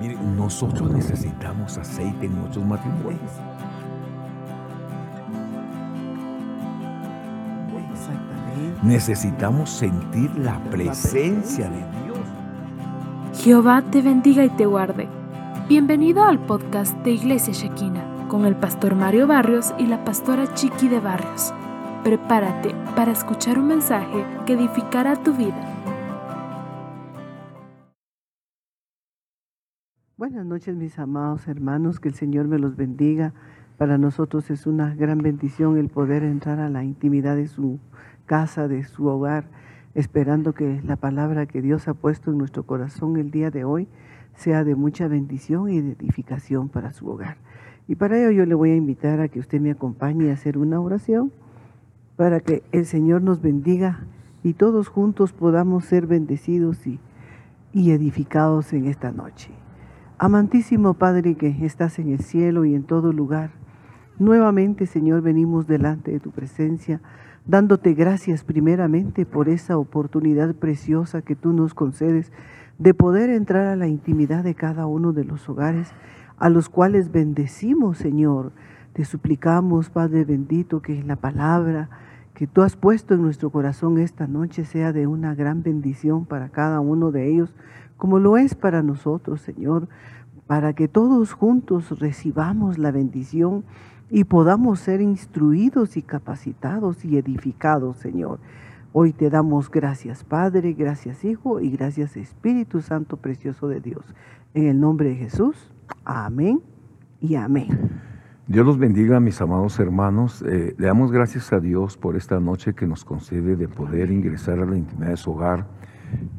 Mire, nosotros necesitamos aceite en nuestros matrimonios. Exactamente. Necesitamos sentir la presencia de Dios. Jehová te bendiga y te guarde. Bienvenido al podcast de Iglesia Shekina con el pastor Mario Barrios y la pastora Chiqui de Barrios. Prepárate para escuchar un mensaje que edificará tu vida. Buenas noches mis amados hermanos, que el Señor me los bendiga. Para nosotros es una gran bendición el poder entrar a la intimidad de su casa, de su hogar, esperando que la palabra que Dios ha puesto en nuestro corazón el día de hoy sea de mucha bendición y de edificación para su hogar. Y para ello yo le voy a invitar a que usted me acompañe a hacer una oración para que el Señor nos bendiga y todos juntos podamos ser bendecidos y, y edificados en esta noche. Amantísimo Padre que estás en el cielo y en todo lugar, nuevamente Señor venimos delante de tu presencia, dándote gracias primeramente por esa oportunidad preciosa que tú nos concedes de poder entrar a la intimidad de cada uno de los hogares a los cuales bendecimos Señor. Te suplicamos Padre bendito que la palabra que tú has puesto en nuestro corazón esta noche sea de una gran bendición para cada uno de ellos como lo es para nosotros, Señor, para que todos juntos recibamos la bendición y podamos ser instruidos y capacitados y edificados, Señor. Hoy te damos gracias, Padre, gracias, Hijo, y gracias, Espíritu Santo precioso de Dios. En el nombre de Jesús, amén y amén. Dios los bendiga, mis amados hermanos. Eh, le damos gracias a Dios por esta noche que nos concede de poder ingresar a la intimidad de su hogar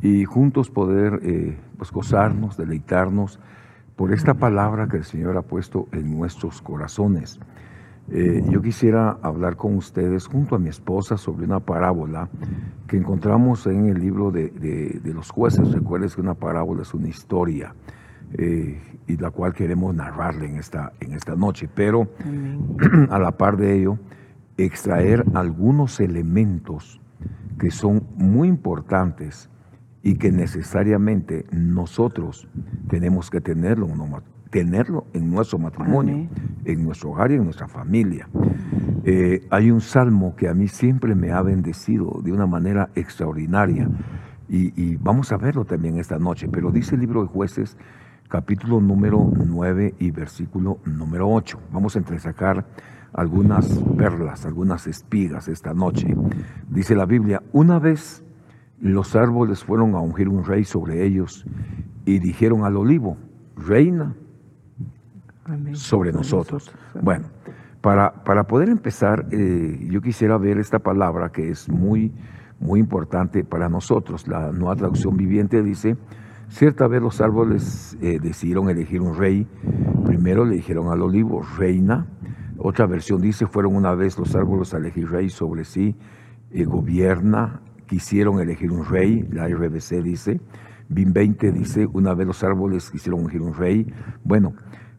y juntos poder eh, pues gozarnos, deleitarnos por esta palabra que el Señor ha puesto en nuestros corazones. Eh, yo quisiera hablar con ustedes junto a mi esposa sobre una parábola que encontramos en el libro de, los jueces. Recuerden que una parábola es una historia eh, y la cual queremos narrarle en esta, en esta noche. Pero a la par de ello, extraer algunos elementos que son muy importantes y que necesariamente nosotros tenemos que tenerlo, tenerlo en nuestro matrimonio, en nuestro hogar y en nuestra familia. Eh, hay un salmo que a mí siempre me ha bendecido de una manera extraordinaria y, vamos a verlo también esta noche, pero dice el libro de jueces capítulo número 9 y versículo número 8. Vamos a entresacar algunas perlas, algunas espigas esta noche. Dice la Biblia, una vez los árboles fueron a ungir un rey sobre ellos y dijeron al olivo, reina sobre nosotros. Bueno, para, para poder empezar, eh, yo quisiera ver esta palabra que es muy, muy importante para nosotros. La nueva traducción viviente dice, cierta vez los árboles eh, decidieron elegir un rey. Primero le dijeron al olivo, reina. Otra versión dice, fueron una vez los árboles a elegir rey sobre sí, y gobierna quisieron elegir un rey, la RBC dice, BIM 20 dice, una vez los árboles quisieron elegir un rey. Bueno,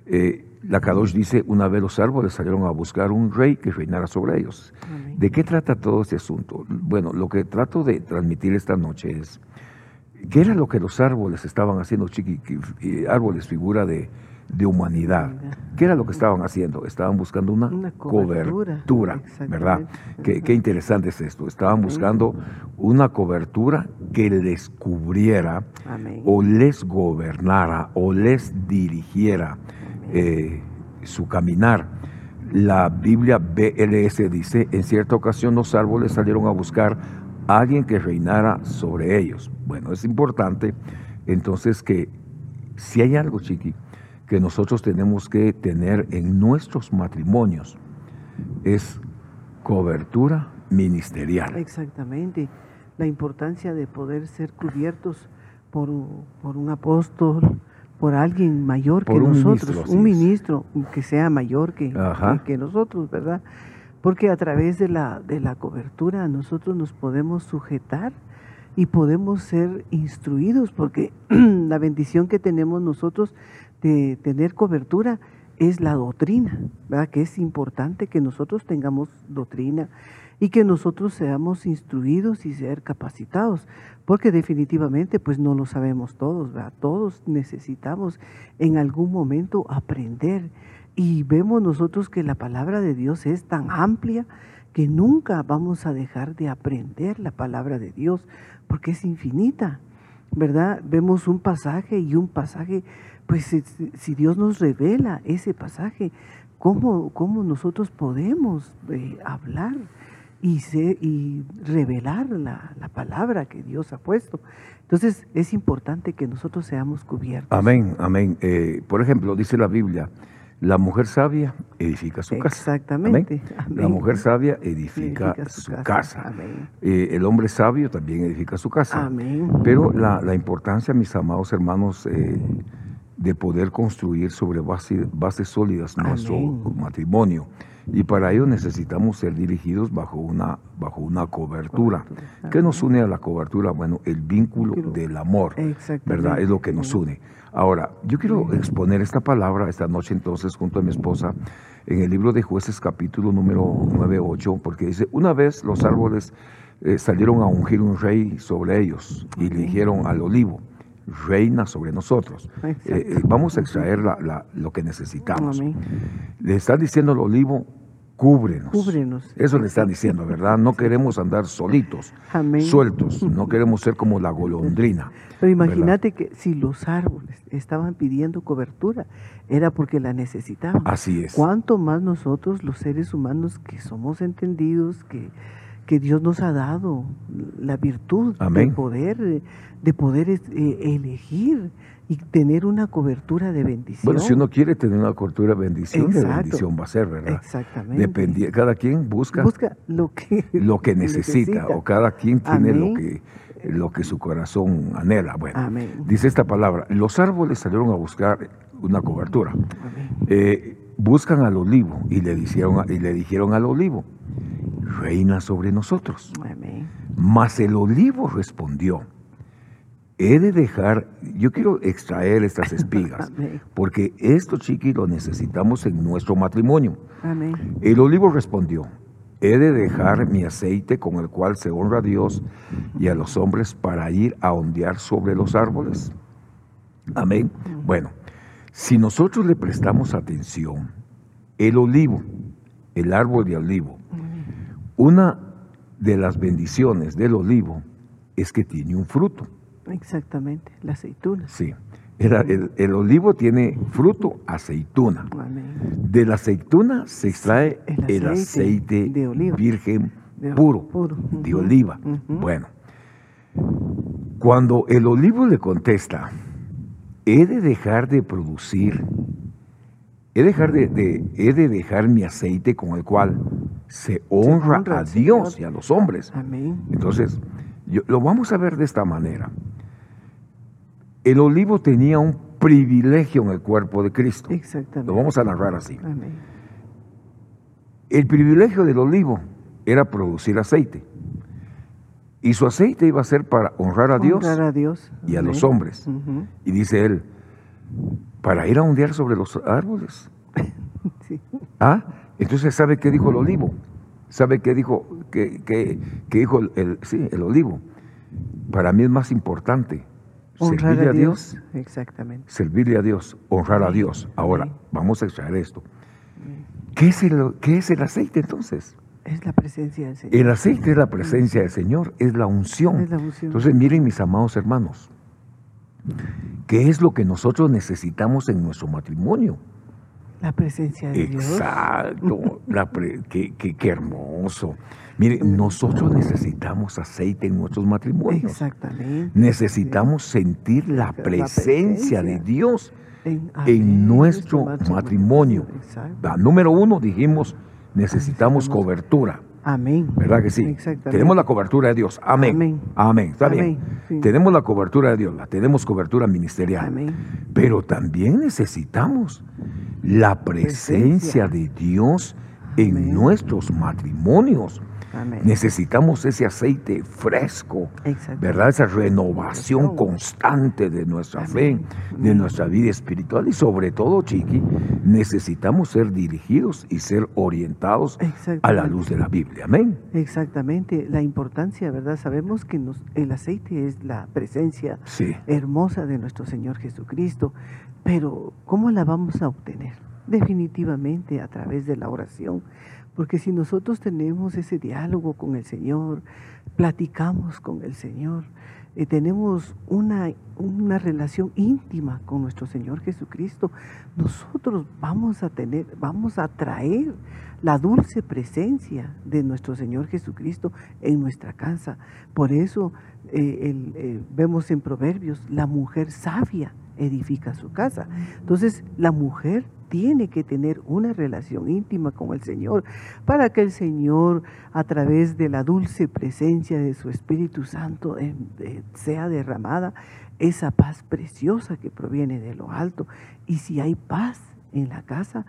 eh, la Kadosh dice, una vez los árboles salieron a buscar un rey que reinara sobre ellos. ¿De qué trata todo este asunto? Bueno, lo que trato de transmitir esta noche es, ¿qué era lo que los árboles estaban haciendo? Chiqui, árboles, figura de, de humanidad. ¿Qué era lo que estaban haciendo? Estaban buscando una, cobertura, ¿verdad? Qué, interesante es esto. Estaban buscando una cobertura que les cubriera o les gobernara o les dirigiera eh, su caminar. La Biblia BLS dice, en cierta ocasión los árboles salieron a buscar a alguien que reinara sobre ellos. Bueno, es importante entonces que si hay algo, chiqui, que nosotros tenemos que tener en nuestros matrimonios es cobertura ministerial. Exactamente, la importancia de poder ser cubiertos por, un apóstol, por alguien mayor que nosotros, un ministro que sea mayor que, que, nosotros, ¿verdad? Porque a través de la, de la cobertura nosotros nos podemos sujetar y podemos ser instruidos, porque la bendición que tenemos nosotros de tener cobertura es la doctrina, ¿verdad? Que es importante que nosotros tengamos doctrina y que nosotros seamos instruidos y ser capacitados, porque definitivamente pues no lo sabemos todos, ¿verdad? Todos necesitamos en algún momento aprender y vemos nosotros que la palabra de Dios es tan amplia que nunca vamos a dejar de aprender la palabra de Dios, porque es infinita, ¿verdad? Vemos un pasaje y un pasaje, pues si Dios nos revela ese pasaje, ¿cómo, cómo nosotros podemos eh, hablar? y, y revelar la, la, palabra que Dios ha puesto. Entonces es importante que nosotros seamos cubiertos. Amén, amén. Eh, por ejemplo, dice la Biblia, la mujer sabia edifica su casa. Exactamente. La mujer sabia edifica, su, casa. Eh, el hombre sabio también edifica su casa. Amén. Pero la, la importancia, mis amados hermanos, eh, de poder construir sobre bases sólidas nuestro matrimonio. Y para ello necesitamos ser dirigidos bajo una, bajo una cobertura. ¿Qué nos une a la cobertura? Bueno, el vínculo del amor, ¿verdad? Es lo que nos une. Ahora, yo quiero exponer esta palabra esta noche entonces junto a mi esposa en el libro de jueces capítulo número 9-8, porque dice, una vez los árboles eh, salieron a ungir un rey sobre ellos y le dijeron al olivo, reina sobre nosotros. Eh, eh, vamos a extraer la, lo que necesitamos. Le están diciendo al olivo, cúbrenos. cúbrenos. Eso le están diciendo, ¿verdad? No queremos andar solitos, sueltos, no queremos ser como la golondrina. Pero imagínate que si los árboles estaban pidiendo cobertura, era porque la necesitaban. Así es. ¿Cuánto más nosotros, los seres humanos, que somos entendidos, que, que Dios nos ha dado la virtud de poder, de poder eh, elegir y tener una cobertura de bendición. Bueno, si uno quiere tener una cobertura de bendición, de bendición va a ser, ¿verdad? Exactamente. cada quien busca, busca lo que, lo que necesita, o cada quien tiene lo que, lo que su corazón anhela. Bueno, dice esta palabra, los árboles salieron a buscar una cobertura. Eh, buscan al olivo y le, dijeron, y le dijeron al olivo, reina sobre nosotros. Mas el olivo respondió, he de dejar, yo quiero extraer estas espigas, porque esto, chiqui, lo necesitamos en nuestro matrimonio. El olivo respondió, he de dejar mi aceite con el cual se honra a Dios y a los hombres para ir a ondear sobre los árboles. Amén. Bueno, si nosotros le prestamos atención, el olivo, el árbol de olivo, una de las bendiciones del olivo es que tiene un fruto. Exactamente, la aceituna. Sí. El, olivo tiene fruto aceituna. De la aceituna se extrae el aceite, virgen puro, de oliva. Bueno, cuando el olivo le contesta, he de dejar de producir, he, dejar de, he de dejar mi aceite con el cual se honra, a Dios y a los hombres. Entonces, lo vamos a ver de esta manera. El olivo tenía un privilegio en el cuerpo de Cristo. Exactamente. Lo vamos a narrar así. El privilegio del olivo era producir aceite. Y su aceite iba a ser para honrar a Dios, a Dios. y a los hombres. Y dice él, para ir a ondear sobre los árboles. ¿Ah? Entonces, ¿sabe qué dijo el olivo? ¿Sabe qué dijo, qué, dijo el, sí, el olivo? Para mí es más importante servirle a Dios, Exactamente. Servirle a Dios, honrar a Dios. Ahora, vamos a extraer esto. ¿Qué es, el, ¿Qué es el aceite entonces? Es la presencia del Señor. El aceite es la presencia del Señor, es la unción. Es la unción. Entonces, miren mis amados hermanos, ¿qué es lo que nosotros necesitamos en nuestro matrimonio? La presencia de Dios. Exacto. qué, qué, hermoso. Mire, nosotros necesitamos aceite en nuestros matrimonios. Exactamente. Necesitamos sentir la presencia, de Dios en, nuestro matrimonio. número uno, dijimos, necesitamos cobertura. Amén. ¿Verdad que sí? Tenemos la cobertura de Dios. Amén. Amén. Está bien. Tenemos la cobertura de Dios, la tenemos cobertura ministerial. Amén. Pero también necesitamos la presencia, de Dios en nuestros matrimonios. Amén. Necesitamos ese aceite fresco. ¿verdad? Esa renovación constante de nuestra fe, de nuestra vida espiritual y sobre todo, Chiqui, necesitamos ser dirigidos y ser orientados a la luz de la Biblia. Amén. Exactamente, la importancia, ¿verdad? Sabemos que nos- el aceite es la presencia Sí. hermosa de nuestro Señor Jesucristo, pero ¿cómo la vamos a obtener? Definitivamente a través de la oración, porque si nosotros tenemos ese diálogo con el Señor, platicamos con el Señor, eh, tenemos una, una relación íntima con nuestro Señor Jesucristo, nosotros vamos a tener, vamos a traer la dulce presencia de nuestro Señor Jesucristo en nuestra casa. Por eso eh, eh, vemos en Proverbios, la mujer sabia edifica su casa. Entonces, la mujer tiene que tener una relación íntima con el Señor para que el Señor, a través de la dulce presencia de su Espíritu Santo, eh, eh, sea derramada esa paz preciosa que proviene de lo alto. Y si hay paz en la casa,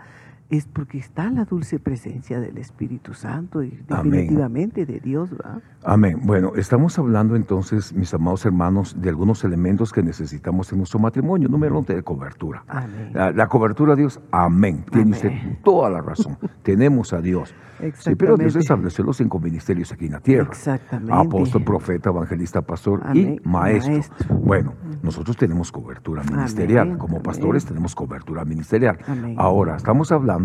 es porque está la dulce presencia del Espíritu Santo y Amén. definitivamente de Dios, ¿verdad? Amén. Bueno, estamos hablando entonces, mis amados hermanos, de algunos elementos que necesitamos en nuestro matrimonio. Número uno, de cobertura. Amén. La, la cobertura a Dios, amén. Tiene usted toda la razón. Tenemos a Dios. Sí, pero Dios Exactamente. estableció los cinco ministerios aquí en la tierra. Exactamente. Apóstol, profeta, evangelista, pastor Amén. y maestro. Maestro. Bueno, nosotros tenemos cobertura ministerial. Como pastores tenemos cobertura ministerial. Amén. Ahora, estamos hablando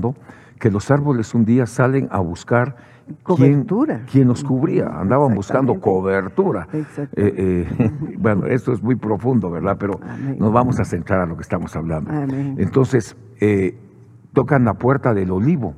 que los árboles un día salen a buscar quién, Cobertura. quién los cubría. Andaban buscando cobertura. Eh, eh, bueno, esto es muy profundo, ¿verdad? Pero Amén. nos vamos a centrar a lo que estamos hablando. Amén. Entonces, eh, tocan la puerta del olivo.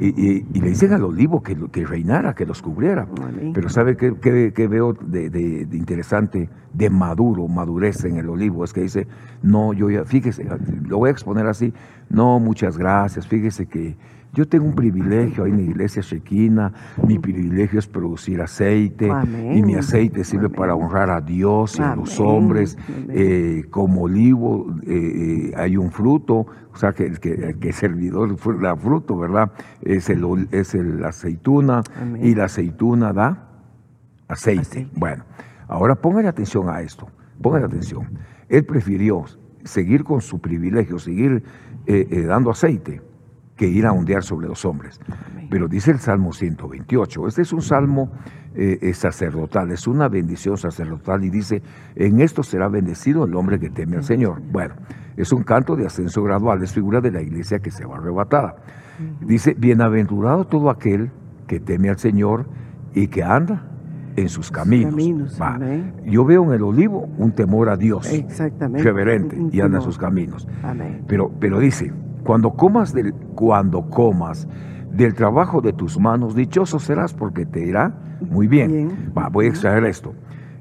Y, y- y le dicen al olivo que, que reinara, que los cubriera. Pero ¿sabe qué, qué- qué veo de, de- de interesante, de maduro, madurez en el olivo? Es que dice, no, yo ya, fíjese, lo voy a exponer así, no, muchas gracias, fíjese que yo tengo un privilegio ahí en la iglesia chequina, mi privilegio es producir aceite, Amén. y mi aceite sirve Amén. para honrar a Dios y a los hombres. Eh, como olivo eh, eh, hay un fruto, o sea, que el que, que servidor da fruto, ¿verdad? Es el, es el aceituna y la aceituna da aceite. Aceite. Bueno, ahora póngale atención a esto, póngale atención. Él prefirió seguir con su privilegio, seguir eh, dando aceite, que ir a ondear sobre los hombres. Pero dice el Salmo 128, este es un salmo eh, sacerdotal, es una bendición sacerdotal y dice, en esto será bendecido el hombre que teme al Señor. Bueno, es un canto de ascenso gradual, es figura de la iglesia que se va arrebatada. Dice, bienaventurado todo aquel que teme al Señor y que anda en sus caminos. caminos, Va. amén. Yo veo en el olivo un temor a Dios, Exactamente. reverente, y anda en sus caminos. Amén. Pero, pero dice, cuando comas del, cuando comas del trabajo de tus manos, dichoso serás porque te irá muy bien. Bien. Va, voy a extraer esto.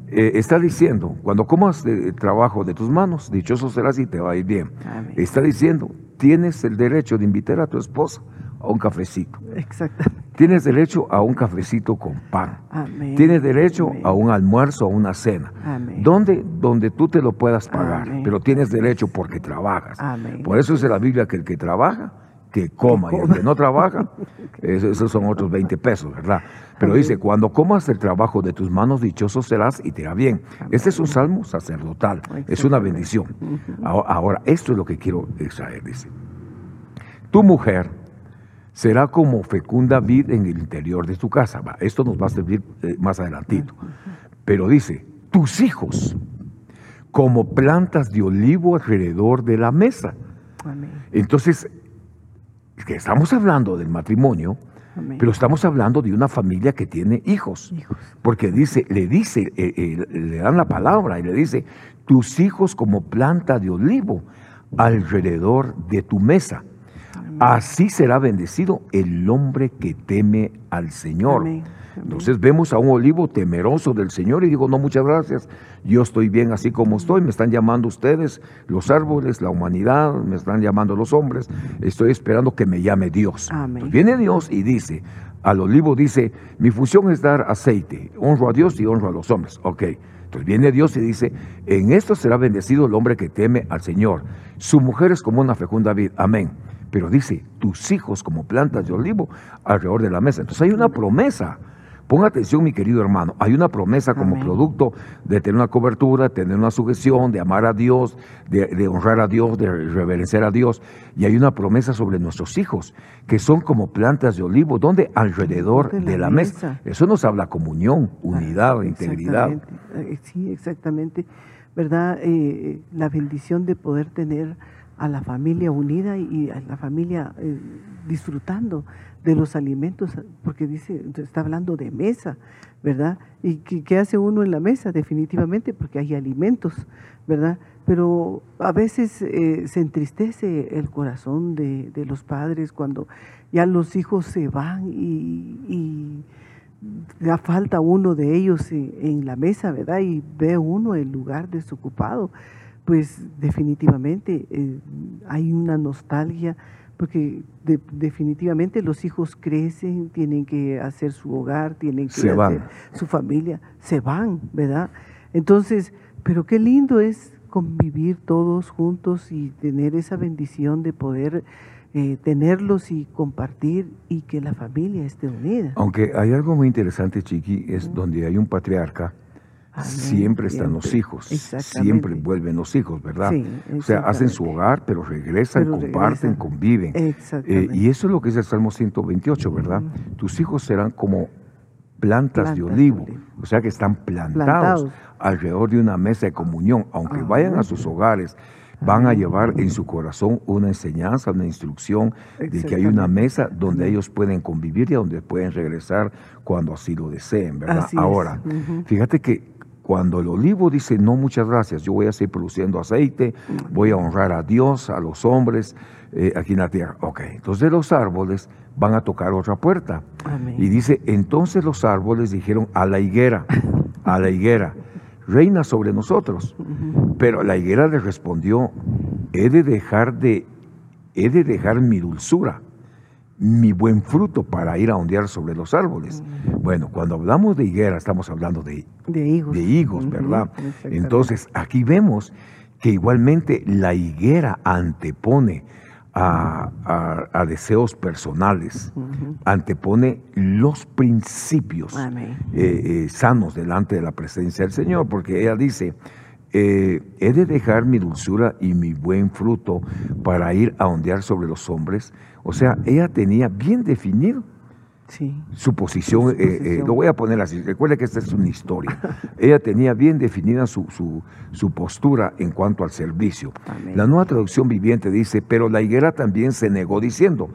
Eh, está diciendo, cuando comas del trabajo de tus manos, dichoso serás y te va a ir bien. Amén. Está diciendo, tienes el derecho de invitar a tu esposa a un cafecito. Exactamente. Tienes derecho a un cafecito con pan. Amén. Tienes derecho Amén. a un almuerzo, a una cena. Amén. Donde, donde tú te lo puedas pagar, pero tienes derecho porque trabajas. Amén. Por eso dice la Biblia que el que trabaja, que coma, y el que no trabaja, es- esos son otros 20 pesos, ¿verdad? Pero Amén. dice, cuando comas el trabajo de tus manos, dichoso serás y te irá bien. Este es un salmo sacerdotal, es una bendición. Ahora, ahora, esto es lo que quiero extraer, dice. Tu mujer será como fecunda vid en el interior de tu casa. Esto nos va a servir eh, más adelantito. Pero dice, tus hijos como plantas de olivo alrededor de la mesa. Amén. Entonces, es que estamos hablando del matrimonio, Amén. pero estamos hablando de una familia que tiene hijos. Hijos. Porque dice, le dice, eh, eh, le dan la palabra y le dice, tus hijos como planta de olivo alrededor de tu mesa. Así será bendecido el hombre que teme al Señor. Amén. Amén. Entonces vemos a un olivo temeroso del Señor y digo, no, muchas gracias, yo estoy bien así como estoy, me están llamando ustedes, los árboles, la humanidad, me están llamando los hombres, estoy esperando que me llame Dios. Amén. Entonces viene Dios y dice, al olivo dice, mi función es dar aceite, honro a Dios y honro a los hombres. Ok, entonces viene Dios y dice, en esto será bendecido el hombre que teme al Señor. Su mujer es como una fecunda vid. Amén. Pero dice, tus hijos como plantas de olivo alrededor de la mesa. Entonces hay una promesa Ponga atención, mi querido hermano. Hay una promesa como Amén. producto de tener una cobertura, tener una sujeción, de amar a Dios, de, de honrar a Dios, de reverenciar a Dios. Y hay una promesa sobre nuestros hijos, que son como plantas de olivo, donde alrededor De la de la mesa. mesa. Eso nos habla comunidón, unidad, integridad. Exactamente. Eh, Sí, exactamente. ¿Verdad? Eh, la bendición de poder tener a la familia unida y a la familia eh, disfrutando de los alimentos, porque dice, está hablando de mesa, ¿verdad? ¿Y qué, hace uno en la mesa? Definitivamente, porque hay alimentos, ¿verdad? Pero a veces eh, se entristece el corazón de, de los padres cuando ya los hijos se van y- y ya falta uno de ellos en, en la mesa, ¿verdad? Y ve uno el lugar desocupado, pues definitivamente eh, hay una nostalgia, porque de- definitivamente los hijos crecen, tienen que hacer su hogar, tienen que Se hacer van. su familia, se van, ¿verdad? Entonces, pero qué lindo es convivir todos juntos y tener esa bendición de poder eh, tenerlos y compartir y que la familia esté unida. Aunque hay algo muy interesante, Chiqui, es donde hay un patriarca, Amén, siempre están los hijos, siempre vuelven los hijos, ¿verdad? Sí, o sea, hacen su hogar, pero regresan, Pero comparten, regresan. conviven. Eh, y eso es lo que dice el Salmo 128, ¿verdad? Ujú. Tus hijos serán como plantas, de Plantas de olivo, olivo. o sea que están plantados, Plantados. alrededor de una mesa de comunión, aunque Amén. vayan a sus hogares. Van a llevar en su corazón una enseñanza, una instrucción de que hay una mesa donde ellos pueden convivir y a donde pueden regresar cuando así lo deseen, ¿verdad? Así. Ahora, fíjate que cuando el olivo dice, no, muchas gracias, yo voy a seguir produciendo aceite, voy a honrar a Dios, a los hombres eh, aquí en la tierra. Ok, entonces los árboles van a tocar otra puerta. Amén. Y dice, entonces los árboles dijeron a la higuera, a la higuera, reina sobre nosotros. Pero la higuera le respondió, he de dejar de, he de dejar mi dulzura, mi buen fruto para ir a ondear sobre los árboles. Bueno, cuando hablamos de higuera estamos hablando de, De higos. de higos, Ujú, ¿verdad? Entonces, aquí vemos que igualmente la higuera antepone a, a- a deseos personales, Ujú. antepone los principios eh, eh, sanos delante de la presencia del Señor, porque ella dice, eh, he de dejar mi dulzura y mi buen fruto para ir a ondear sobre los hombres. O sea, ella tenía bien definido Sí. su posición, Su eh, eh, lo voy a poner así, recuerde que esta es una historia. Ella tenía bien definida su, su- su postura en cuanto al servicio. Amén. La nueva traducción viviente dice, pero la higuera también se negó diciendo,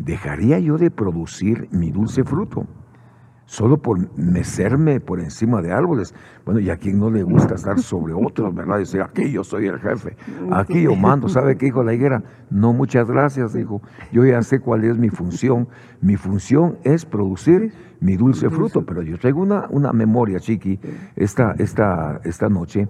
¿dejaría yo de producir mi dulce fruto? Solo por mecerme por encima de árboles. Bueno, y a quien no le gusta estar sobre otros, ¿verdad? Decir, aquí yo soy el jefe, aquí yo mando. ¿Sabe qué dijo la higuera? No, muchas gracias, dijo. Yo ya sé cuál es mi función. Mi función es producir mi dulce fruto. Pero yo traigo una, una memoria, Chiqui, esta, esta, esta noche,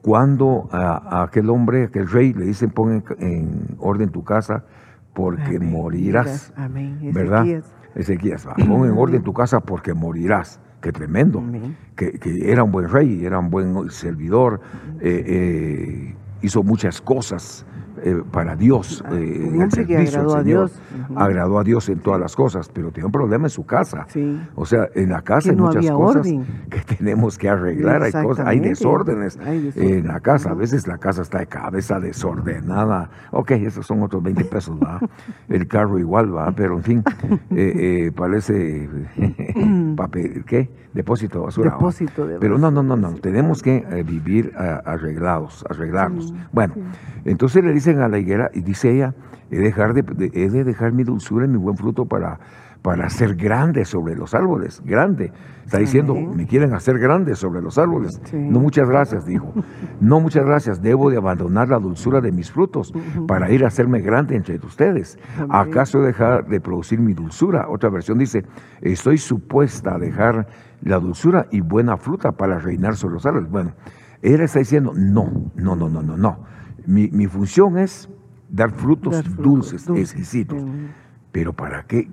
cuando a, a aquel hombre, aquel rey, le dicen, pon en, en orden tu casa porque Amén. morirás. Amén. ¿Verdad? Ezequías. Va, pon en orden tu casa porque morirás. Qué tremendo. Que, que era un buen rey, era un buen servidor, eh, eh, hizo muchas cosas eh, para Dios. Eh, un hombre que agradó a. Dios. Agradó a Dios en todas las cosas, pero tenía un problema en su casa. Sí. O sea, en la casa Que hay no muchas cosas orden. que tenemos que arreglar, hay, cosas, hay desórdenes Hay desorden. en la casa. A veces la casa está de cabeza desordenada. Ok, esos son otros 20 pesos, ¿va? El carro igual, ¿va? Pero en fin, eh, eh, parece papel, ¿qué? Depósito de basura. Depósito de Pero no, no, no, no. Tenemos que vivir arreglados, arreglarnos. Sí, Bueno, entonces le dicen a la higuera, y dice ella, he de dejar, de, de- he de dejar mi dulzura y mi buen fruto para, para ser grande sobre los árboles. Grande. Está diciendo, me quieren hacer grande sobre los árboles. Sí. No, muchas gracias, dijo. No, muchas gracias. Debo de abandonar la dulzura de mis frutos para ir a hacerme grande entre ustedes. Amén. ¿Acaso dejar de producir mi dulzura? Otra versión dice, estoy supuesta a dejar la dulzura y buena fruta para reinar sobre los árboles. Bueno, ella está diciendo, no, no, no, no, no, no. Mi, mi función es dar frutos Dar frutos dulces, dulces. exquisitos. Ujú. Pero ¿para qué?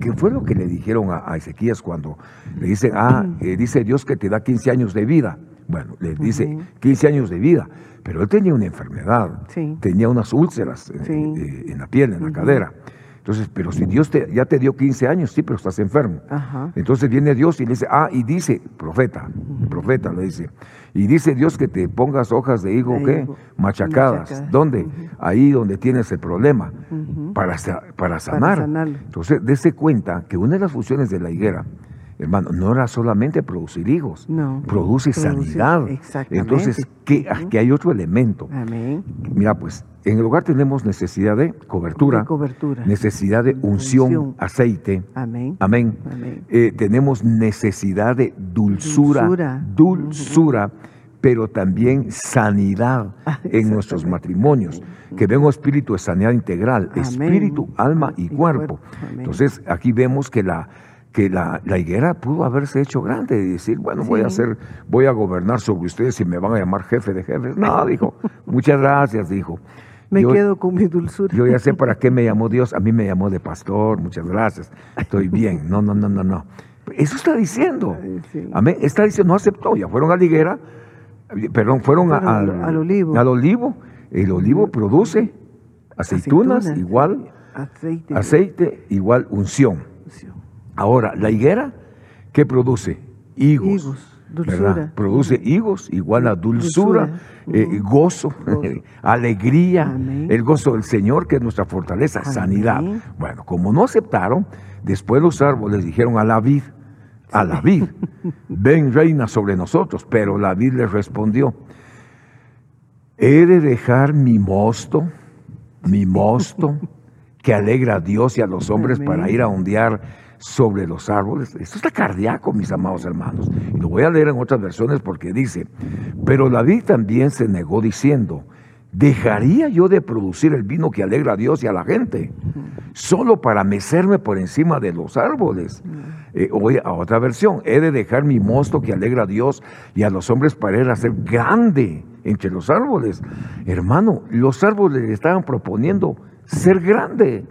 ¿Qué fue lo que le dijeron a, a Ezequías cuando le dicen, ah, eh, dice Dios que te da 15 años de vida? Bueno, le dice Ujú. 15 años de vida, pero él tenía una enfermedad, Sí. tenía unas úlceras eh, Sí. eh, en la piel, en la cadera. Entonces, pero si Dios te, ya te dio 15 años, sí, pero estás enfermo. Ajá. Entonces viene Dios y le dice, ah, y dice, profeta, profeta le dice, y dice Dios que te pongas hojas de higo, ¿qué? higo, Machacadas. machacadas. ¿Dónde? Ahí donde tienes el problema, para, para sanar. Entonces, dése cuenta que una de las funciones de la higuera, hermano, no era solamente producir higos, No. produce Produce- sanidad. exactamente. Entonces, ¿qué, aquí hay otro elemento. Amén. Mira, pues, en el hogar tenemos necesidad de cobertura, De cobertura. necesidad de unción, Unción. aceite. Amén. Amén. Amén. Eh, tenemos necesidad de dulzura, Dulzura. dulzura, pero también sanidad Ah, en nuestros matrimonios. Que venga un espíritu de sanidad integral, Amén. espíritu, alma y, Y cuerpo. cuerpo. Entonces, aquí vemos que la que la, la higuera pudo haberse hecho grande y decir, bueno, voy a hacer, voy a gobernar sobre ustedes y me van a llamar jefe de jefes. No, dijo, muchas gracias, dijo. Me Yo- quedo con mi dulzura. yo ya sé para qué me llamó Dios. A mí me llamó de pastor. Muchas gracias. Estoy bien. No, no, no, no, no. Eso está diciendo. Ay, sí. Amén. Está diciendo, no aceptó. Ya fueron a la higuera. Perdón, fueron, a- al, al olivo. Al olivo. El olivo produce aceitunas, Aceitunas, igual Aceite. aceite, igual unción. Ahora, la higuera, ¿qué produce? Higos. Higos, dulzura. ¿verdad? Produce higos igual a dulzura, Dulzura. eh, gozo, Gozo. alegría, Amén. el gozo del Señor, que es nuestra fortaleza, Amén. sanidad. Bueno, como no aceptaron, después los árboles dijeron a la vid, a la vid, ven reina sobre nosotros, pero la vid les respondió, he de dejar mi mosto, mi mosto, que alegra a Dios y a los hombres Amén. para ir a ondear sobre los árboles. Esto está cardíaco, mis amados hermanos. Y lo voy a leer en otras versiones porque dice, pero David también se negó diciendo, ¿dejaría yo de producir el vino que alegra a Dios y a la gente? Solo para mecerme por encima de los árboles. Eh, oye, a otra versión, he de dejar mi mosto que alegra a Dios y a los hombres para ir a ser grande entre los árboles. Hermano, los árboles le estaban proponiendo ser grande.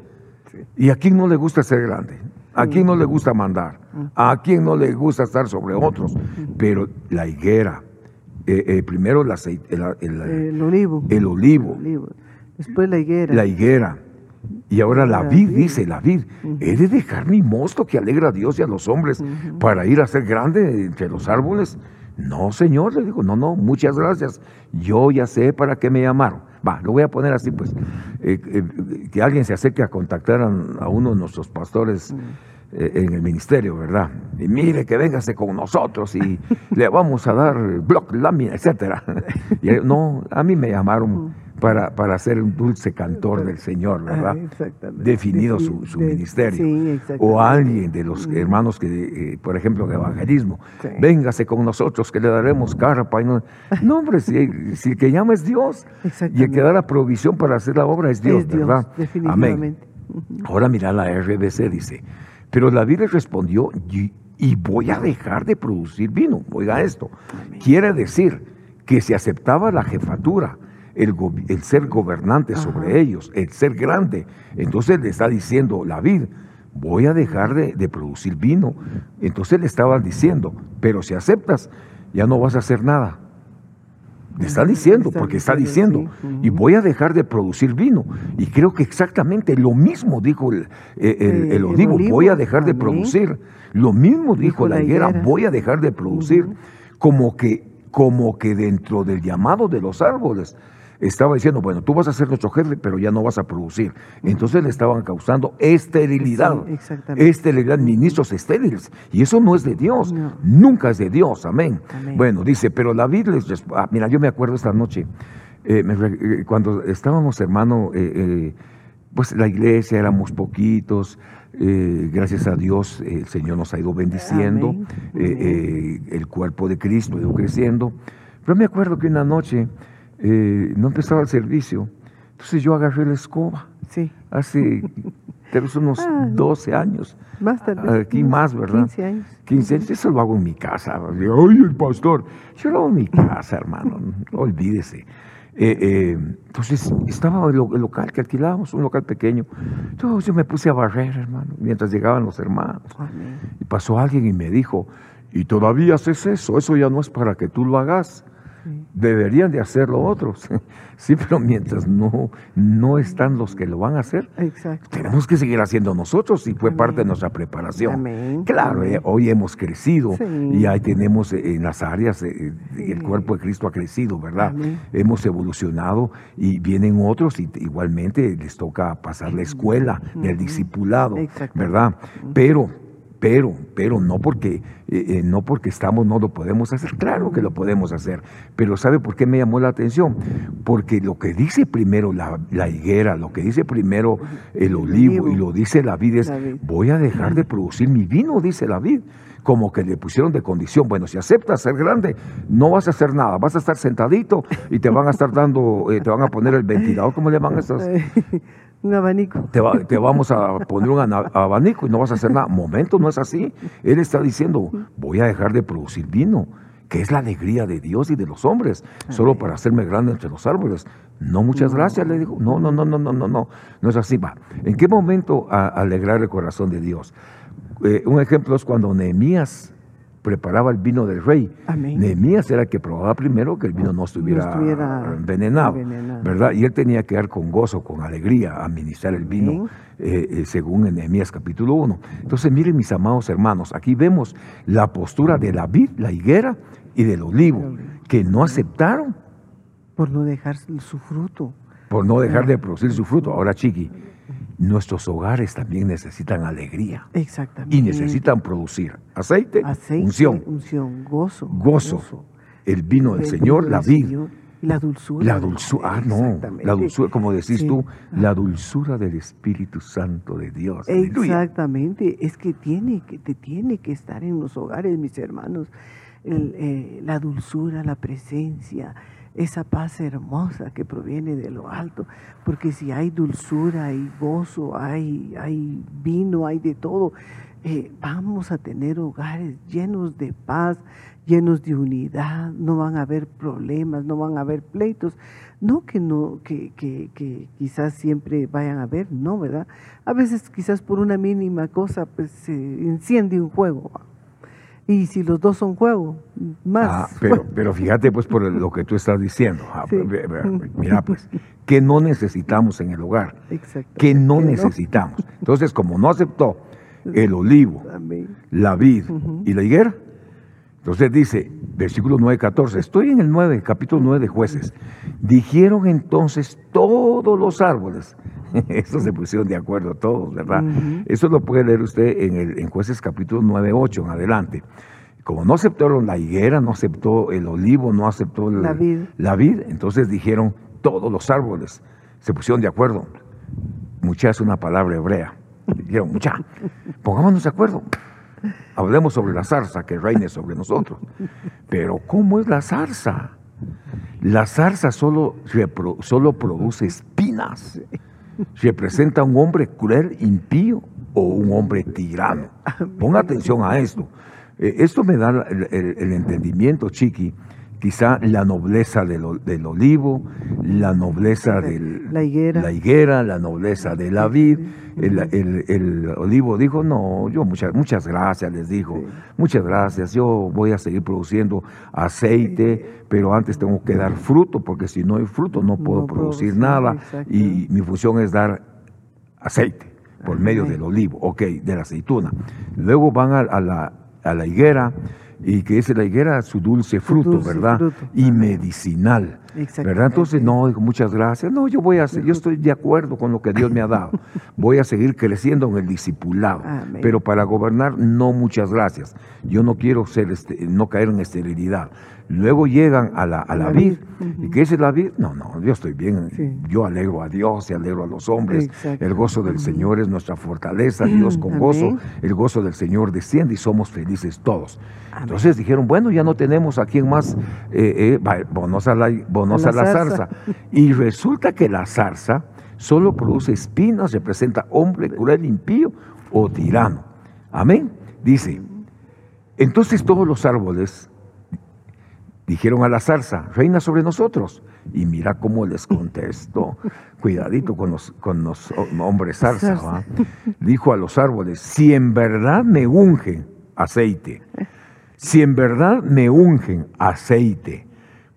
¿Y a quién no le gusta ser grande? ¿A quién no le gusta mandar? ¿A quién no le gusta estar sobre otros? Pero la higuera, eh, eh, primero el aceite, el, el- El olivo. el olivo, olivo. Después la higuera. la higuera. Y ahora la La vid, vid. dice la vid. He de dejar mi mosto que alegra a Dios y a los hombres para ir a ser grande entre los árboles. No, señor, le digo, no, no, muchas gracias. Yo ya sé para qué me llamaron. Va, lo voy a poner así, pues. eh, eh, que alguien se acerque a contactar a, a uno de nuestros pastores eh, en el ministerio, ¿verdad? Y mire que véngase con nosotros y le vamos a dar bloc, lámina, etcétera. Y, no, a mí me llamaron para, para ser un dulce cantor del Señor, ¿verdad? Ah. Definido Defini- su, ministerio. sí, o alguien de los hermanos que, eh, por ejemplo, de evangelismo, Sí. véngase con nosotros que le daremos carpa. Y no, no, hombre, si, si el que llama es Dios y el que da la provisión para hacer la obra es Dios, Es Dios, ¿verdad? Amén. Ahora mira la RBC, dice, pero David le respondió, y, y voy a dejar de producir vino. Oiga esto, quiere decir que si aceptaba la jefatura, el, ser gobernante sobre ellos, el ser grande, entonces le está diciendo David, voy a dejar de, de producir vino. Entonces le estaban diciendo, pero si aceptas, ya no vas a hacer nada. Le están diciendo, Está porque está diciendo, y voy a dejar de producir vino. Y creo que exactamente lo mismo dijo el, eh, el- Eh, el el olivo, voy a dejar de producir. Lo mismo dijo, la la higuera, higuera. voy a dejar de producir. Como que, como que dentro del llamado de los árboles estaba diciendo, bueno, tú vas a ser nuestro jefe, pero ya no vas a producir. Entonces le estaban causando esterilidad. Exactamente. Esterilidad, ministros estériles. Y eso no es de Dios. No. Nunca es de Dios. Amén. Amén. Bueno, dice, pero David les resp- ah, mira, yo me acuerdo esta noche, eh, me eh, cuando estábamos, hermano, eh, eh, pues la iglesia éramos poquitos, eh, gracias a Dios el Señor nos ha ido bendiciendo, Amén. eh, eh, el cuerpo de Cristo ha ido creciendo. Pero me acuerdo que una noche eh, no empezaba el servicio, entonces yo agarré la escoba, Sí. hace tal vez unos Ah. 12 años, Más tal vez. Aquí más, ¿verdad? 15 años. 15 años, eso lo hago en mi casa. Ay, el pastor. Yo lo hago en mi casa, hermano. Olvídese. Eh, eh, entonces, estaba el, lo- el local que alquilábamos, un local pequeño. Entonces, yo me puse a barrer, hermano, mientras llegaban los hermanos. Amén. Y pasó alguien y me dijo, ¿y todavía haces eso? Eso ya no es para que tú lo hagas. Deberían de hacerlo otros. Sí, pero mientras no, no están los que lo van a hacer, Exacto. tenemos que seguir haciendo nosotros y fue parte de nuestra preparación. Amén. Claro, Amén. eh, hoy hemos crecido Sí. y ahí tenemos eh, en las áreas, eh, el cuerpo de Cristo ha crecido, ¿verdad? Hemos evolucionado y vienen otros y igualmente les toca pasar la escuela del discipulado. ¿verdad? Pero, pero, pero no porque, eh, eh, no porque estamos, no lo podemos hacer. Claro que lo podemos hacer, pero ¿sabe por qué me llamó la atención? Porque lo que dice primero la, la higuera, lo que dice primero el olivo y lo dice la vid es, voy a dejar de producir mi vino, dice la vid. Como que le pusieron de condición, bueno, si aceptas ser grande, no vas a hacer nada, vas a estar sentadito y te van a estar dando, eh, te van a poner el ventilador, ¿cómo le llaman estos? Un abanico. te, va- te vamos a poner un abanico y no vas a hacer nada. Momento, no es así. Él está diciendo, voy a dejar de producir vino, que es la alegría de Dios y de los hombres, solo para hacerme grande entre los árboles. No, muchas gracias, le dijo. No, no, no, no, no, no, no. No es así. Va. ¿En qué momento a- alegrar el corazón de Dios? Eh, un ejemplo es cuando Nehemías preparaba el vino del rey. Amén. Nehemías era el que probaba primero que el vino no estuviera, estuviera envenenado, envenenado. ¿verdad? Y él tenía que dar con gozo, con alegría, a ministrar el vino, eh, eh, según en Nehemías capítulo 1. Entonces, miren mis amados hermanos, aquí vemos la postura de la vid, la higuera y del olivo, que no aceptaron Por no dejar su fruto. por no dejar de producir su fruto. Ahora, chiqui, nuestros hogares también necesitan alegría Exactamente. y necesitan producir aceite, Aceite, unción, unción, gozo. gozo, el vino del El Señor, vino la vid. Señor la dulzura. La dulzura, ah, no, la dulzura, como decís Sí. tú, la dulzura del Espíritu Santo de Dios. Aleluya. Exactamente, es que tiene que, te tiene que estar en los hogares, mis hermanos, El, eh, la dulzura, la presencia, esa paz hermosa que proviene de lo alto, porque si hay dulzura, hay gozo, hay, hay vino, hay de todo, eh, vamos a tener hogares llenos de paz, llenos de unidad, no van a haber problemas, no van a haber pleitos, no que no, que, que, que quizás siempre vayan a haber, no, ¿verdad? A veces quizás por una mínima cosa pues se enciende un juego. Y si los dos son juego, más. Ah, pero, pero fíjate pues por lo que tú estás diciendo. Ah, Sí. Mira pues, que no necesitamos en el hogar, Exacto. que no necesitamos. Entonces, como no aceptó el olivo, Amén. la vid y la higuera, entonces dice, versículo 9, 14, estoy en el 9, capítulo 9 de jueces. Dijeron entonces todos los árboles, estos se pusieron de acuerdo todos, ¿verdad? Eso lo puede leer usted en, el, en jueces capítulo 9, 8 en adelante. Como no aceptaron la higuera, no aceptó el olivo, no aceptó el- La vid. la vid, entonces dijeron todos los árboles, se pusieron de acuerdo. Mucha es una palabra hebrea. Dijeron, mucha, pongámonos de acuerdo. Hablemos sobre la zarza que reine sobre nosotros. Pero ¿cómo es la zarza? La zarza solo, solo produce espinas. Representa a un hombre cruel, impío o un hombre tirano. Ponga atención a esto. Eh, esto me da el, el- el entendimiento, Chiqui, quizá la nobleza del, olivo, la nobleza De del, la higuera. la higuera, la nobleza de la vid. El, el- el olivo dijo, no, yo muchas, muchas gracias, les dijo, Sí. muchas gracias, yo voy a seguir produciendo aceite, pero antes tengo que dar fruto, porque si no hay fruto no puedo No producir nada y mi función es dar aceite por medio del olivo, ok, de la aceituna. Luego van a, a la, a la higuera y que es la higuera su dulce fruto, dulce ¿verdad? fruto. Y medicinal. ¿Verdad? Entonces, no, digo, muchas gracias. No, yo voy a, yo estoy de acuerdo con lo que Dios me ha dado. Voy a seguir creciendo en el discipulado. Amén. Pero para gobernar, no, muchas gracias. Yo no quiero ser, este, no caer en esterilidad. Luego llegan a la, a la La vid. ¿Y qué es la vid? No, no, yo estoy bien. Sí. Yo alegro a Dios y alegro a los hombres. Exacto. El gozo del Señor es nuestra fortaleza. Dios con Amén. gozo, el gozo del Señor desciende y somos felices todos. Amén. Entonces dijeron, bueno, ya no tenemos a quien más, eh, eh, va, bonos a la, bonos A la la zarza. Y resulta que la zarza solo produce espinas, representa hombre cruel, impío o tirano. Amén. Dice, entonces todos los árboles dijeron a la zarza, reina sobre nosotros. Y mira cómo les contestó. Cuidadito con los, con los hombres zarza. Zarza. ¿va? Dijo a los árboles, si en verdad me ungen aceite, si en verdad me ungen aceite,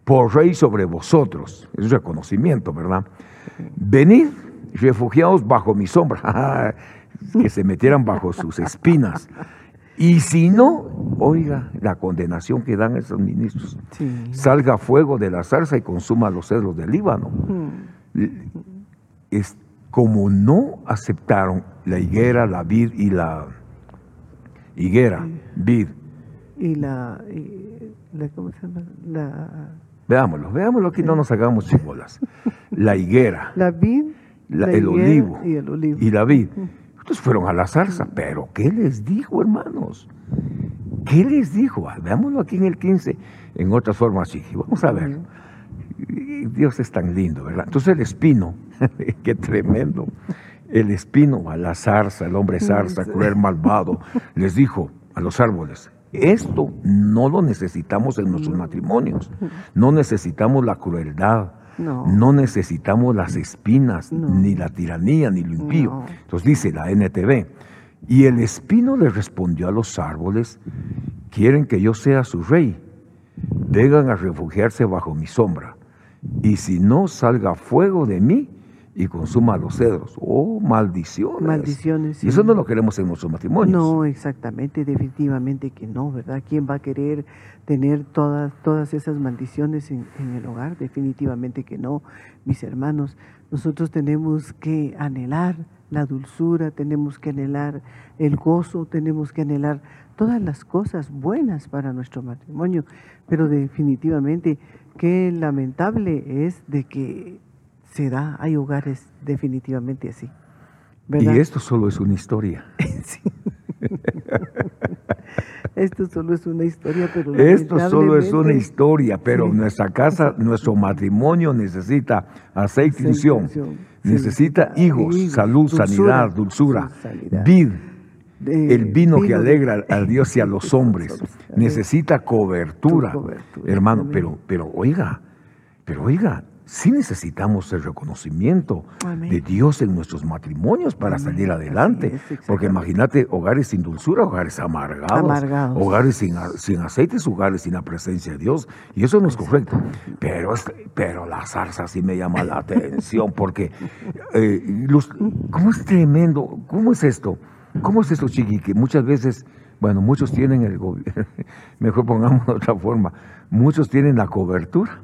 por rey sobre vosotros. Es reconocimiento, ¿verdad? Venid, refugiados bajo mi sombra, que se metieran bajo sus espinas. Y si no, oiga la condenación que dan esos ministros. Salga fuego de la zarza y consuma los cedros del Líbano. Hmm. Es, como no aceptaron la higuera, la vid y la higuera, vid. Y la, ¿cómo se llama? La... Veámoslo, veámoslo aquí, no nos hagamos chibolas. La higuera. La vid, el, olivo, y el olivo. Y la vid. Entonces fueron a la zarza, pero ¿qué les dijo, hermanos? ¿Qué les dijo? Ah, veámoslo aquí en el 15, en otras formas así. Vamos a ver. Dios es tan lindo, ¿verdad? Entonces el espino, qué tremendo. El espino a la zarza, el hombre zarza, cruel, malvado, les dijo a los árboles, esto no lo necesitamos en nuestros matrimonios. No necesitamos la crueldad, no. necesitamos las espinas, ni la tiranía, ni lo impío. Entonces dice la NTV, y el espino le respondió a los árboles, quieren que yo sea su rey, vengan a refugiarse bajo mi sombra, y si no salga fuego de mí, y consuma los cedros. Oh, maldiciones. Maldiciones. Y eso no lo queremos en nuestros matrimonios. No, exactamente, definitivamente que no, ¿verdad? ¿Quién va a querer tener todas, todas esas maldiciones en, el hogar? Definitivamente que no, mis hermanos. Nosotros tenemos que anhelar la dulzura, tenemos que anhelar el gozo, tenemos que anhelar todas las cosas buenas para nuestro matrimonio, pero definitivamente qué lamentable es de que se da, hay hogares definitivamente así. Y esto solo es una historia. Esto solo es una historia, pero esto solo es una historia, pero nuestra casa, nuestro matrimonio necesita aceite y unción, necesita higos, salud, sanidad, dulzura, vid, el vino que alegra a Dios y a los hombres, necesita cobertura, hermano, pero, pero oiga, pero oiga, sí necesitamos el reconocimiento de Dios en nuestros matrimonios para salir adelante. Porque imagínate hogares sin dulzura, hogares amargados, hogares sin, sin aceites, hogares sin la presencia de Dios. Y eso no es correcto. Pero, pero la zarza sí me llama la atención porque, eh, ¿cómo es tremendo? ¿Cómo es esto? ¿Cómo es esto, Chiqui? Que muchas veces, bueno, muchos tienen el gobierno, mejor pongamos de otra forma, muchos tienen la cobertura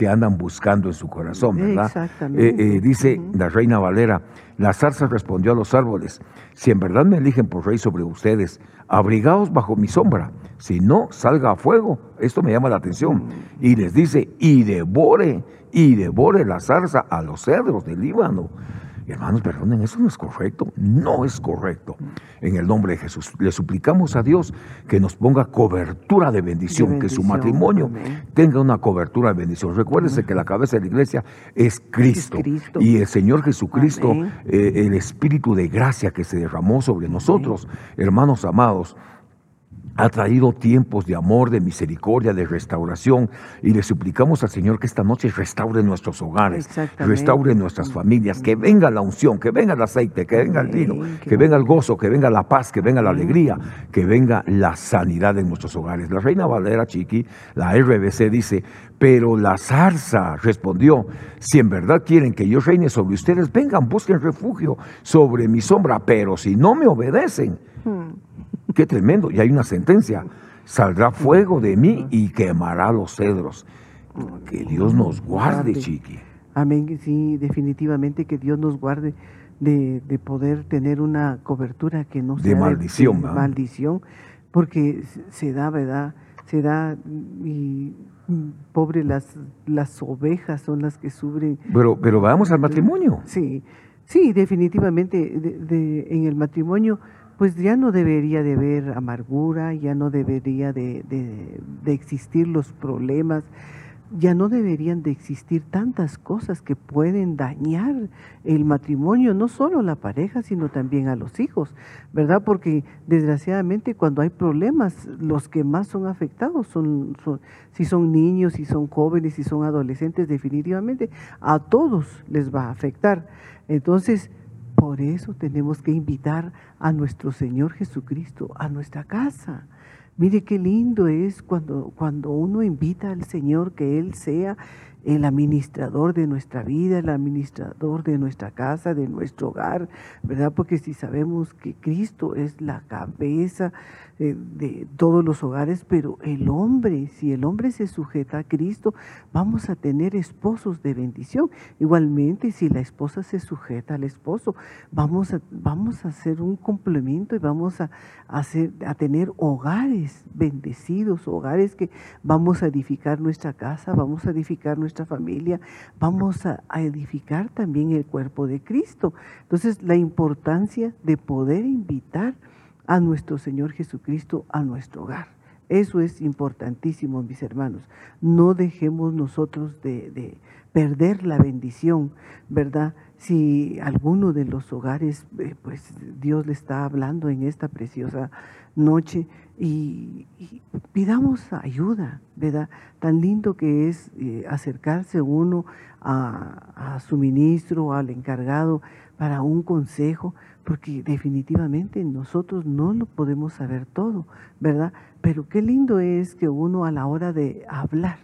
que andan buscando en su corazón, ¿verdad? Exactamente. Eh, eh, dice la reina Valera, la zarza respondió a los árboles, si en verdad me eligen por rey sobre ustedes, abrigaos bajo mi sombra, si no, salga a fuego. Esto me llama la atención. Mm. Y les dice, y devore, y devore la zarza a los cedros del Líbano. Hermanos, perdonen, eso no es correcto, no es correcto. En el nombre de Jesús, le suplicamos a Dios que nos ponga cobertura de bendición, que su matrimonio tenga una cobertura de bendición. Recuérdense que la cabeza de la iglesia es Cristo, y el Señor Jesucristo, eh, el Espíritu de gracia que se derramó sobre nosotros, hermanos amados ha traído tiempos de amor, de misericordia, de restauración y le suplicamos al Señor que esta noche restaure nuestros hogares, restaure nuestras familias, que venga la unción, que venga el aceite, que venga el vino, que venga el gozo, que venga la paz, que venga la alegría, que venga la sanidad en nuestros hogares. La reina Valera Chiqui, la RBC dice, pero la zarza respondió, si en verdad quieren que yo reine sobre ustedes, vengan, busquen refugio sobre mi sombra, pero si no me obedecen, hmm. Qué tremendo. Y hay una sentencia. Saldrá fuego de mí y quemará los cedros. Que Dios nos guarde, chiqui. Amén. Sí, definitivamente que Dios nos guarde de, poder tener una cobertura que no sea de maldición. De, maldición, porque se da, ¿verdad? Se da y pobre las, las ovejas son las que sufren. Pero, pero vamos al matrimonio. Sí, sí, definitivamente en el matrimonio pues ya no debería de haber amargura, ya no debería de, existir los problemas, ya no deberían de existir tantas cosas que pueden dañar el matrimonio, no solo la pareja, sino también a los hijos, ¿verdad? Porque desgraciadamente cuando hay problemas, los que más son afectados son, son si son niños, si son jóvenes, si son adolescentes, definitivamente a todos les va a afectar. Entonces, por eso tenemos que invitar a nuestro Señor Jesucristo a nuestra casa. Mire qué lindo es cuando, cuando uno invita al Señor que Él sea el administrador de nuestra vida, el administrador de nuestra casa, de nuestro hogar, ¿verdad? Porque si sabemos que Cristo es la cabeza eh, de todos los hogares, pero el hombre, si el hombre se sujeta a Cristo, vamos a tener esposos de bendición. Igualmente, si la esposa se sujeta al esposo, vamos a, vamos a hacer un complemento y vamos a, hacer, a tener hogares bendecidos, hogares que vamos a edificar nuestra casa, vamos a edificar nuestra familia, vamos a, a edificar también el cuerpo de Cristo. Entonces, la importancia de poder invitar a nuestro Señor Jesucristo a nuestro hogar. Eso es importantísimo, mis hermanos. No dejemos nosotros de, perder la bendición, ¿verdad? Si alguno de los hogares, eh, pues Dios le está hablando en esta preciosa noche y, pidamos ayuda, ¿verdad? Tan lindo que es eh, acercarse uno a, a su ministro, al encargado, para un consejo, porque definitivamente nosotros no lo podemos saber todo, ¿verdad? Pero qué lindo es que uno a la hora de hablar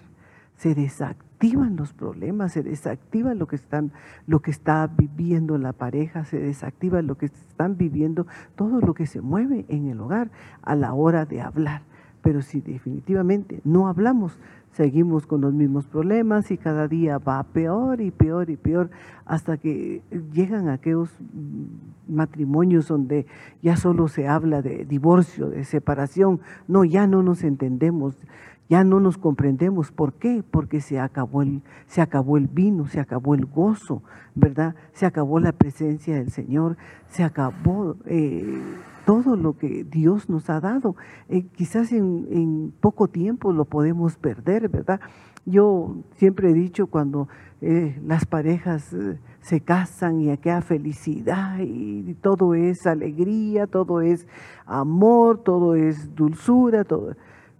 se desactivan los problemas, se desactiva lo que están, lo que está viviendo la pareja, se desactiva lo que están viviendo, todo lo que se mueve en el hogar a la hora de hablar. Pero si definitivamente no hablamos, seguimos con los mismos problemas y cada día va peor y peor y peor hasta que llegan aquellos matrimonios donde ya solo se habla de divorcio, de separación. No, ya no nos entendemos, ya no nos comprendemos. ¿Por qué? Porque se acabó el, se acabó el vino, se acabó el gozo, ¿verdad? Se acabó la presencia del Señor, se acabó... Eh, todo lo que Dios nos ha dado. Eh, quizás en, poco tiempo lo podemos perder, ¿verdad? Yo siempre he dicho cuando eh, las parejas se casan y aquella felicidad y todo es alegría, todo es amor, todo es dulzura, todo.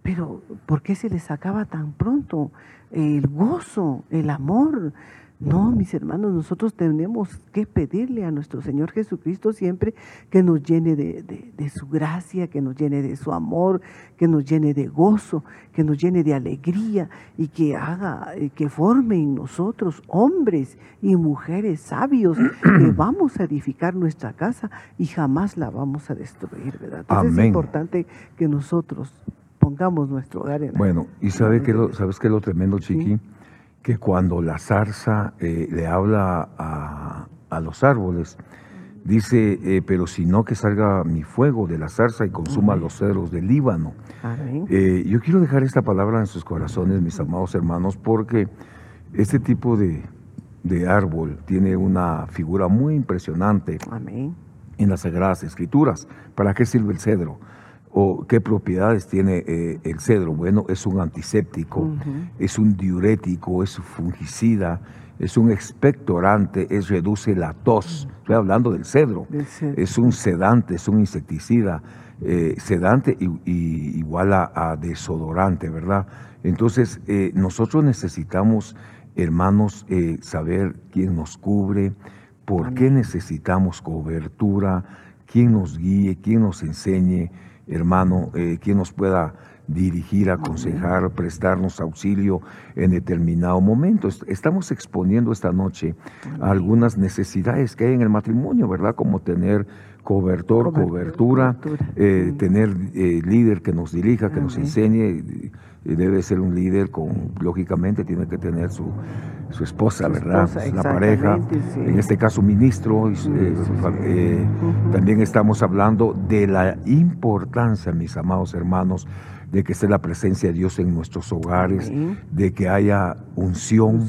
Pero ¿por qué se les acaba tan pronto el gozo, el amor? No, mis hermanos, nosotros tenemos que pedirle a nuestro Señor Jesucristo siempre que nos llene de, su gracia, que nos llene de su amor, que nos llene de gozo, que nos llene de alegría y que haga, eh, que forme en nosotros hombres y mujeres sabios que vamos a edificar nuestra casa y jamás la vamos a destruir, ¿verdad? Entonces es importante que nosotros pongamos nuestro hogar en Bueno, y sabe que lo, sabes que lo tremendo, Chiqui que cuando la zarza eh, le habla a, los árboles, dice, eh, pero si no que salga mi fuego de la zarza y consuma los cedros del Líbano. Eh, yo quiero dejar esta palabra en sus corazones, mis amados hermanos, porque este tipo de, árbol tiene una figura muy impresionante en las Sagradas Escrituras. ¿Para qué sirve el cedro? O qué propiedades tiene eh, el cedro. Bueno, es un antiséptico, es un diurético, es un fungicida, es un expectorante, es reduce la tos. Estoy hablando del cedro. Es un sedante, es un insecticida, eh, sedante y, igual a, desodorante, ¿verdad? Entonces, eh, nosotros necesitamos, hermanos, saber quién nos cubre, por qué necesitamos cobertura, quién nos guíe, quién nos enseñe hermano, eh, quien nos pueda dirigir, aconsejar, prestarnos auxilio en determinado momento. Estamos exponiendo esta noche algunas necesidades que hay en el matrimonio, ¿verdad? Como tener cobertor, cobertura, eh, tener eh, líder que nos dirija, que nos enseñe. Debe ser un líder con, lógicamente, tiene que tener su, su esposa, ¿verdad? la pareja, en este caso ministro. Eh, también estamos hablando de la importancia, mis amados hermanos, de que esté la presencia de Dios en nuestros hogares, de que haya unción,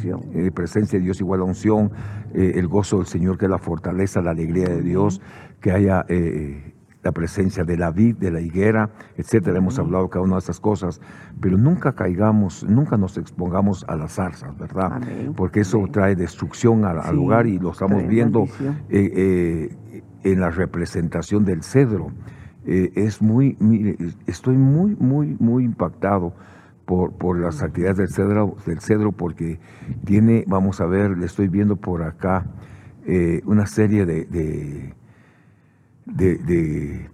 presencia de Dios igual a unción, el gozo del Señor que es la fortaleza, la alegría de Dios, que haya eh, la presencia de la vid, de la higuera, etcétera. Hemos hablado de cada una de estas cosas, pero nunca caigamos, nunca nos expongamos a las zarzas, ¿verdad? Porque eso trae destrucción al, lugar y lo estamos viendo eh, eh, en la representación del cedro. es muy, estoy muy, muy, muy impactado por, por las actividades del cedro, del cedro porque tiene, vamos a ver, le estoy viendo por acá una serie de de,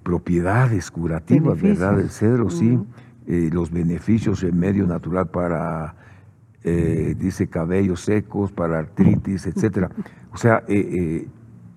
propiedades curativas, ¿verdad? El cedro, sí, eh, los beneficios, remedio natural para, eh, dice, cabellos secos, para artritis, etcétera. O sea, eh,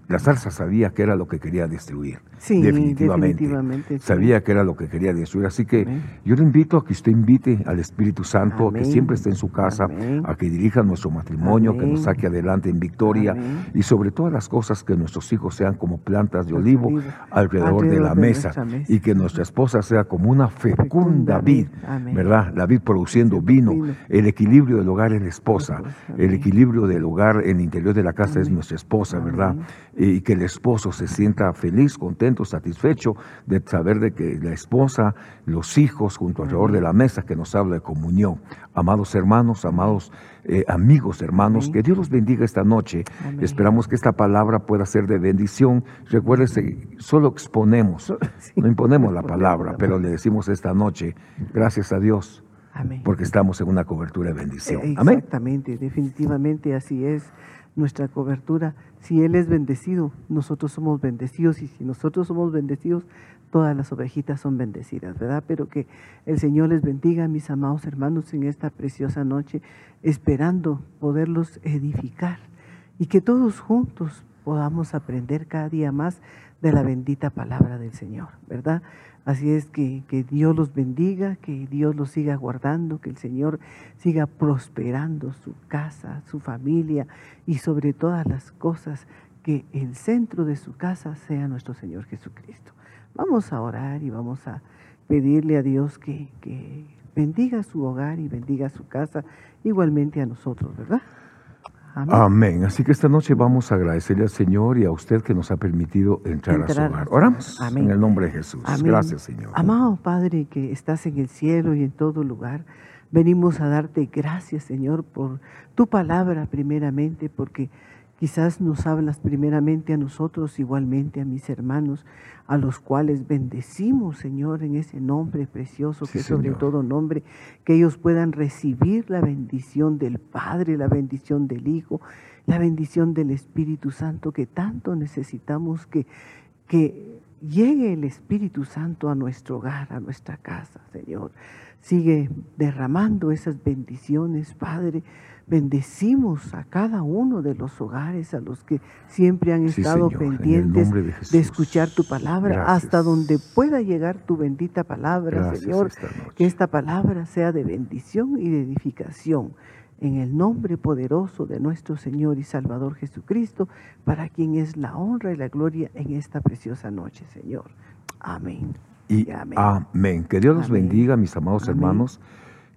la salsa sabía que era lo que quería destruir. Sí, definitivamente. definitivamente, sí. Sabía que era lo que quería destruir. Así que Amén. yo le invito a que usted invite al Espíritu Santo, a que siempre esté en su casa, Amén. a que dirija nuestro matrimonio, que nos saque adelante en victoria y sobre todas las cosas que nuestros hijos sean como plantas de olivo alrededor, de la de mesa y que nuestra esposa sea como una fecunda Fecunda vid. ¿verdad? La vid produciendo vino. El equilibrio del hogar es la esposa. El equilibrio del hogar en el interior de la casa es nuestra esposa, ¿verdad? Y que el esposo se sienta feliz, contento, satisfecho de saber de que la esposa, los hijos junto alrededor de la mesa que nos habla de comunión. Amados hermanos, amados eh, amigos hermanos, Amén. que Dios los bendiga esta noche. Amén. Esperamos que esta palabra pueda ser de bendición. Recuérdese, solo exponemos, Sí. no imponemos la palabra, la pero le decimos esta noche, gracias a Dios, Amén. porque estamos en una cobertura de bendición. Eh, Amén. Exactamente, definitivamente así es nuestra cobertura. Si Él es bendecido, nosotros somos bendecidos y si nosotros somos bendecidos, todas las ovejitas son bendecidas, ¿verdad? Pero que el Señor les bendiga, mis amados hermanos, en esta preciosa noche, esperando poderlos edificar y que todos juntos podamos aprender cada día más de la bendita palabra del Señor, ¿verdad? Así es que, que Dios los bendiga, que Dios los siga guardando, que el Señor siga prosperando su casa, su familia y sobre todas las cosas, que el centro de su casa sea nuestro Señor Jesucristo. Vamos a orar y vamos a pedirle a Dios que, que bendiga su hogar y bendiga su casa, igualmente a nosotros, ¿verdad? Amén. Amén. Así que esta noche vamos a agradecerle al Señor y a usted que nos ha permitido entrar, a su hogar. Oramos. Amén. en el nombre de Jesús. Amén. Gracias, Señor. Amado Padre que estás en el cielo y en todo lugar, venimos a darte gracias, Señor, por tu palabra primeramente, porque quizás nos hablas primeramente a nosotros, igualmente a mis hermanos, a los cuales bendecimos, Señor, en ese nombre precioso Sí, que sobre todo nombre, que ellos puedan recibir la bendición del Padre, la bendición del Hijo, la bendición del Espíritu Santo, que tanto necesitamos que que llegue el Espíritu Santo a nuestro hogar, a nuestra casa, Señor. Sigue derramando esas bendiciones, Padre. Bendecimos a cada uno de los hogares a los que siempre han Sí, estado Señor, pendientes de escuchar tu palabra Gracias. hasta donde pueda llegar tu bendita palabra, Gracias Señor. esta. Que esta palabra sea de bendición y de edificación. En el nombre poderoso de nuestro Señor y Salvador Jesucristo, para quien es la honra y la gloria en esta preciosa noche, Señor. Amén. Y Amén. amén. Que Dios los bendiga, mis amados Amén. hermanos.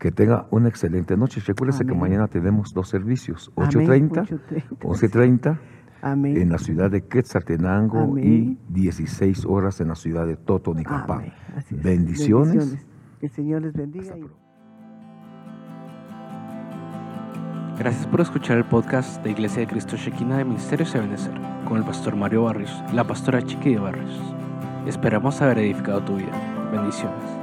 Que tenga una excelente noche. Recuérdese que mañana tenemos dos servicios, Amén. 8.30, 8:30. 11.30 Amén. en la ciudad de Quetzaltenango Amén. y 16 horas en la ciudad de Totonicapán. Bendiciones. Que el Señor les bendiga. Y-. Gracias por escuchar el podcast de Iglesia de Cristo Shekinah de Ministerios de Benecer con el pastor Mario Barrios y la pastora Chiqui de Barrios. Esperamos haber edificado tu vida. Bendiciones.